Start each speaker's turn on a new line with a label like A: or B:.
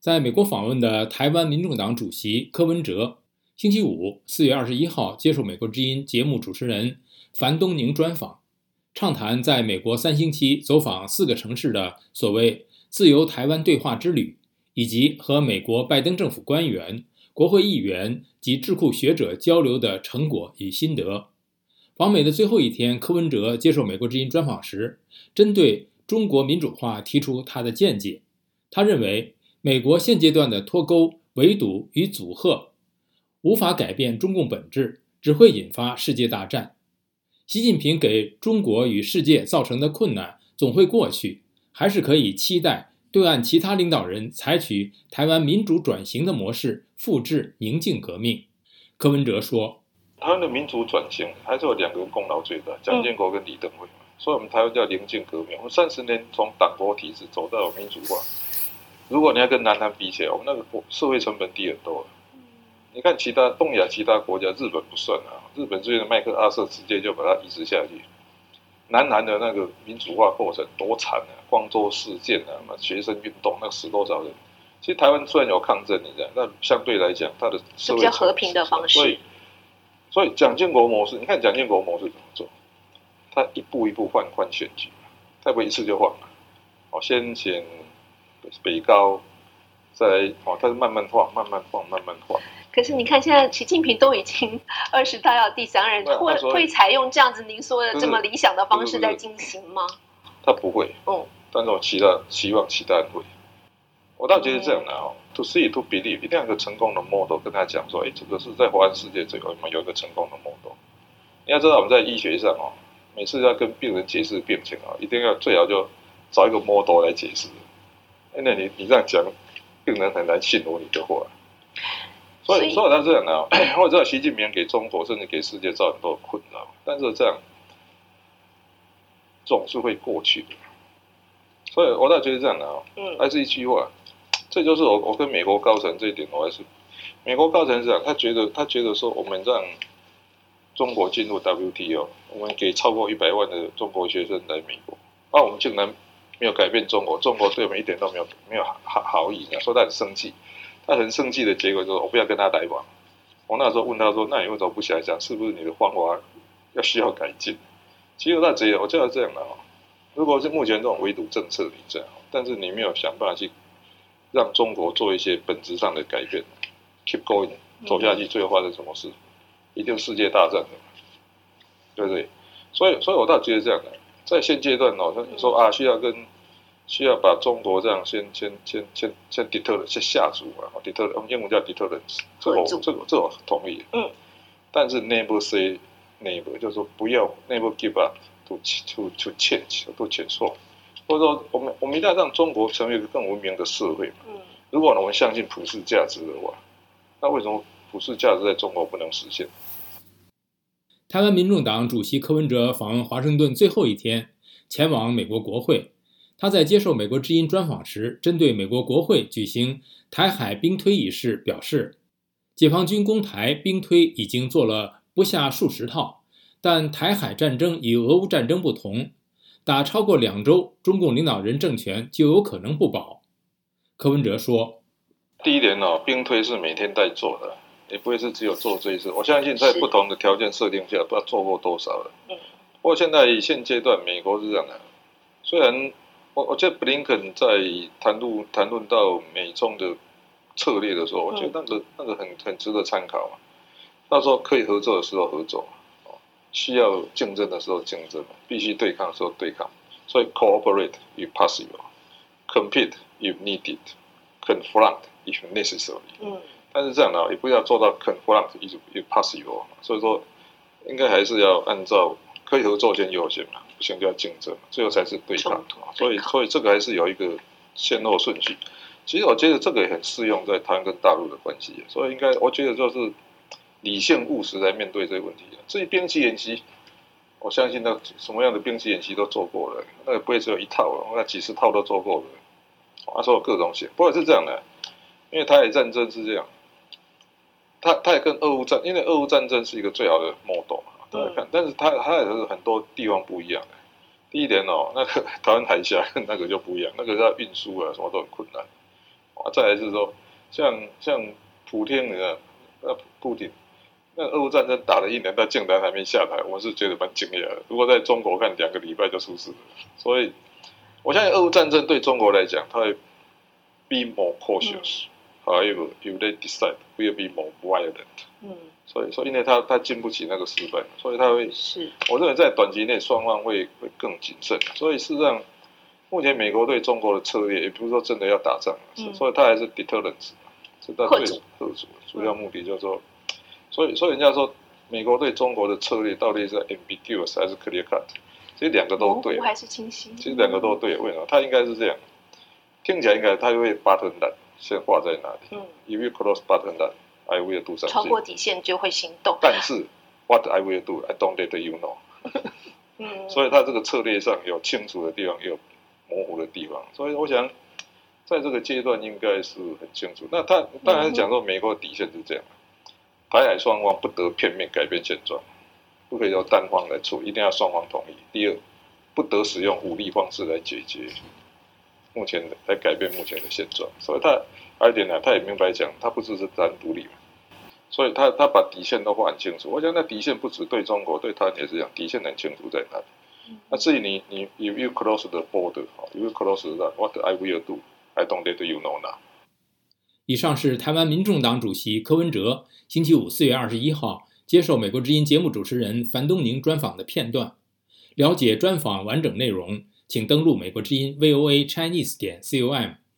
A: 在美国访问的台湾民众党主席柯文哲，星期五四月二十一号接受《美国之音》节目主持人樊东宁专访，畅谈在美国三星期走访四个城市的所谓“自由台湾对话之旅”，以及和美国拜登政府官员、国会议员及智库学者交流的成果与心得。访美的最后一天，柯文哲接受《美国之音》专访时，针对中国民主化提出他的见解。他认为。美国现阶段的脱钩、围堵与阻吓，无法改变中共本质，只会引发世界大战。习近平给中国与世界造成的困难总会过去，还是可以期待对岸其他领导人采取台湾民主转型的模式，复制宁静革命。柯文哲说：“
B: 台湾的民主转型还是有两个人功劳最大，蒋经国跟李登辉，所以我们台湾叫宁静革命。我们三十年从党国体制走到民主化。”如果你要跟南韩比起来，我们那个社会成本低很多。你看其他东亚其他国家，日本不算啊，日本这边的麦克阿瑟直接就把它移植下去。南韩的那个民主化过程多惨啊，光州事件啊，嘛学生运动那死多少人？其实台湾虽然有抗争，你知道，那相对来讲，它的
C: 是比较和平的方式。
B: 所以，所以蒋建国模式，你看蒋建国模式怎么做？他一步一步换换选举，他不一次就换了。哦，先选。北高，再来哦，它是慢慢晃，慢慢晃，慢慢晃。
C: 可是你看，现在习近平都已经 二十大要第三任，会会采用这样子您说的这么理想的方式在进行吗？
B: 他不会，嗯，但是我期待，希望其他人会。我倒觉得这样的哦，to see to believe，一定要一个成功的 model 跟他讲说，哎，这个是在华人世界这个有有一个成功的 model。你要知道，我们在医学上哦，每次要跟病人解释病情啊，一定要最好就找一个 model 来解释。那你你这样讲，病人很难信服你的话。所以，所以他这样呢，我知道习近平给中国甚至给世界造成很多困扰，但是这样总是会过去的。所以我倒觉得这样的啊，还是一句话，这就是我我跟美国高层这一点，我还是美国高层是这样，他觉得他觉得说，我们让中国进入 WTO，我们给超过一百万的中国学生来美国，那我们竟然。没有改变中国，中国对我们一点都没有没有好好意。说他很生气，他很生气的结果就是我不要跟他来往。我那时候问他说：“那你为什么不想想，是不是你的方法要需要改进？”其实他直接我就要这样的哦。如果是目前这种围堵政策你这样，但是你没有想办法去让中国做一些本质上的改变，keep going 走下去，最后发生什么事？一定世界大战的，对不对？所以，所以我倒觉得这样的。在现阶段哦，你说啊，需要跟需要把中国这样先先先先先 deter 先下注啊，deter 我们英文叫 deterrence，这我这个这我同意。嗯。但是 never say never，就是说不要 never give up to to to change to change，或者说我们我们一定要让中国成为一个更文明的社会。嗯。如果呢，我们相信普世价值的话，那为什么普世价值在中国不能实现？
A: 台湾民众党主席柯文哲访问华盛顿最后一天，前往美国国会。他在接受美国之音专访时，针对美国国会举行台海兵推仪式表示：“解放军攻台兵推已经做了不下数十套，但台海战争与俄乌战争不同，打超过两周，中共领导人政权就有可能不保。”柯文哲说：“
B: 第一点呢，兵推是每天在做的。”也不会是只有做这一次，我相信在不同的条件设定下，不知道做过多少了。嗯。不过现在现阶段，美国是这样的，虽然我我觉得布林肯在谈论谈论到美中的策略的时候，我觉得那个那个很很值得参考嘛。到时候可以合作的时候合作，哦，需要竞争的时候竞争，必须对抗的时候对抗。所以 cooperate if possible，compete if needed，confront if necessary。嗯。但是这样呢，也不要做到 confront 一直一 passive，所以说应该还是要按照可以合作先优先嘛，不行就要竞争，最后才是对抗。所以，所以这个还是有一个先后顺序。其实我觉得这个也很适用在台湾跟大陆的关系，所以应该我觉得就是理性务实来面对这个问题。至于兵器演习，我相信那什么样的兵器演习都做过了，那个不会只有一套了，那几十套都做过了。啊，说各种险，不过是这样的，因为台海战争是这样。他他也跟俄乌战，因为俄乌战争是一个最好的 model 嘛，大家看，但是他他也是很多地方不一样的。第一点哦，那个台湾海峡那个就不一样，那个要运输啊，什么都很困难。啊，再来是说，像像普京那呃，普京，那俄乌战争打了一年，他竟然还没下台，我是觉得蛮惊讶的。如果在中国看，两个礼拜就出事了。所以，我相信俄乌战争对中国来讲，它会 be more cautious。However, if they decide, will be more violent。嗯。所以说，因为他他经不起那个失败，所以他会
C: 是。
B: 我认为在短期内双方会会更谨慎。所以事实上，目前美国对中国的策略，也不是说真的要打仗，所以他还是 deterrence，是他最特主主要目的就是说，所以所以人家说美国对中国的策略到底是 ambiguous 还是 clear cut？其实两个都对，
C: 还是清晰。
B: 其实两个都对，为什么？他应该是这样，听起来应该他会 button that 先画在哪里？嗯，if you cross button that。I will do something。
C: 超过底线就会行动。
B: 但是，What I will do, I don't let you know。嗯。所以，他这个策略上有清楚的地方，也有模糊的地方。所以，我想，在这个阶段应该是很清楚。那他当然讲说，美国底线是这样：台海双方不得片面改变现状，不可以由单方来处，一定要双方同意。第二，不得使用武力方式来解决目前的来改变目前的现状。所以，他二点呢，他也明白讲，他不只是单独立嘛。所以他他把底线都画很清楚，我想那底线不止对中国，对他也是这样，底线很清楚在哪里。那至于你你 if you close the border，好，if you close that，what I will do，I don't let you know now。
A: 以上是台湾民众党主席柯文哲星期五四月二十一号接受美国之音节目主持人樊东宁专访的片段。了解专访完整内容，请登录美国之音 VOA Chinese 点 com。